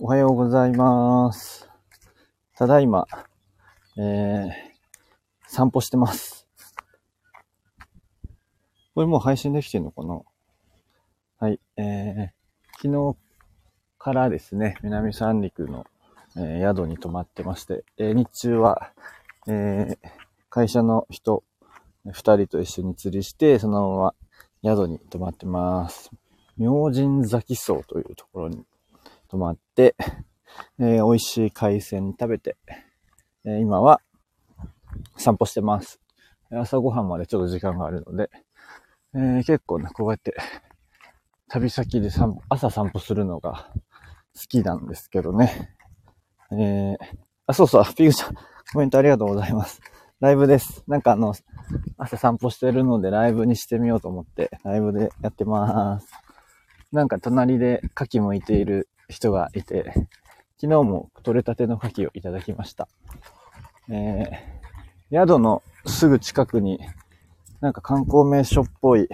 おはようございます。ただいま、えー、散歩してます。これもう配信できてんのかな？はい、えー、昨日からですね、南三陸の、えー宿に泊まってまして、えー日中は、えー会社の人、二人と一緒に釣りして、そのまま宿に泊まってます。明神崎荘というところに泊まって、えー美味しい海鮮食べて、えー今は散歩してます。朝ごはんまでちょっと時間があるので、えー結構ね、こうやって旅先で散歩朝散歩するのが好きなんですけどね。え、あ、そうそう、ピグちゃん、コメントありがとうございます。ライブです。なんかあの、朝散歩してるのでライブにしてみようと思って、ライブでやってます。なんか隣で牡蠣剥いている人がいて、昨日も取れたての牡蠣をいただきました。えー、宿のすぐ近くに、なんか観光名所っぽい、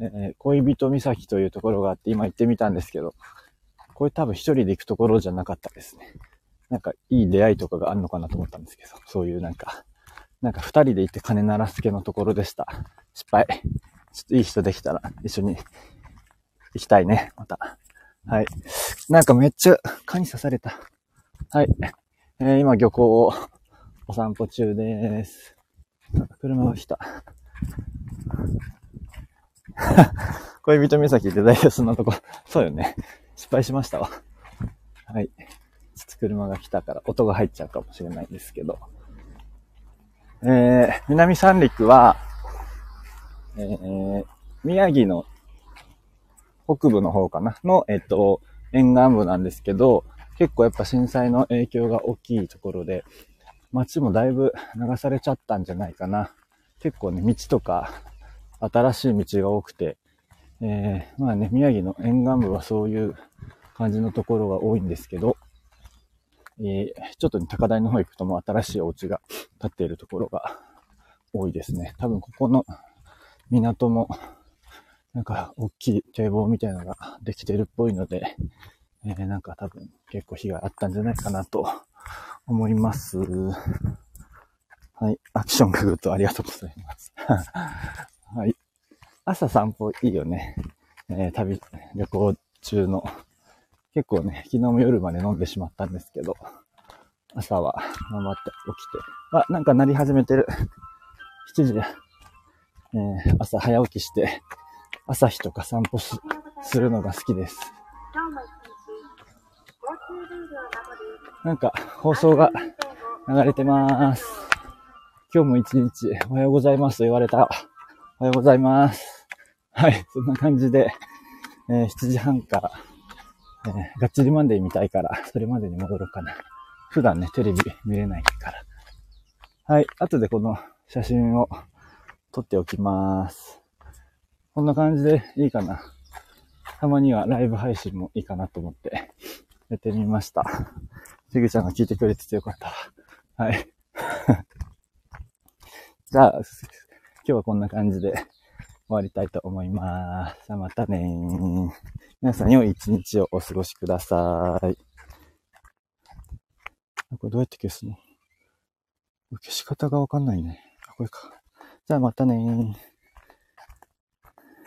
えー恋人岬というところがあって、今行ってみたんですけど、これ多分一人で行くところじゃなかったですね。なんかいい出会いとかがあるのかなと思ったんですけど、そういうなんか、なんか二人で行って金鳴らす系のところでした。失敗。ちょっといい人できたら一緒に行きたいね、また。はい。なんかめっちゃ蚊に刺された。はい。えー今漁港をお散歩中です。車が来た。恋人岬って大体そんなとこ、そうよね。失敗しましたわ。はい。ちょっと車が来たから音が入っちゃうかもしれないんですけど。えー、南三陸は、えー、宮城の北部の方かな？の、えっと、沿岸部なんですけど、結構やっぱ震災の影響が大きいところで、街もだいぶ流されちゃったんじゃないかな。結構ね、道とか、新しい道が多くて、えー、まあね、宮城の沿岸部はそういう感じのところが多いんですけど、えー、ちょっとね、高台の方行くともう新しいお家が建っているところが多いですね。多分ここの港も、なんか大きい堤防みたいなのができてるっぽいので、えー、なんか多分結構被害あったんじゃないかなと思います。はい。アクショングッドありがとうございます。はい。朝散歩いいよね。えー旅、旅行中の。結構ね、昨日も夜まで飲んでしまったんですけど、朝は頑張って起きて。あ、なんか鳴り始めてる。7時で、えー朝早起きして、朝日とか散歩するのが好きです。なんか放送が流れてます。今日も一日おはようございますと言われた。おはようございます。はい、そんな感じで、えー7時半から、えーがっちりマンデー見たいから、それまでに戻ろうかな。普段ね、テレビ見れないから。はい、後でこの写真を撮っておきます。こんな感じでいいかな。たまにはライブ配信もいいかなと思ってやってみました。ペグちゃんが聞いてくれててよかった。はい。じゃあ、今日はこんな感じで終わりたいと思います。さあまたねー。皆さん良い一日をお過ごしください。これどうやって消すの？消し方がわかんないね。あ、これか。じゃあまたねー。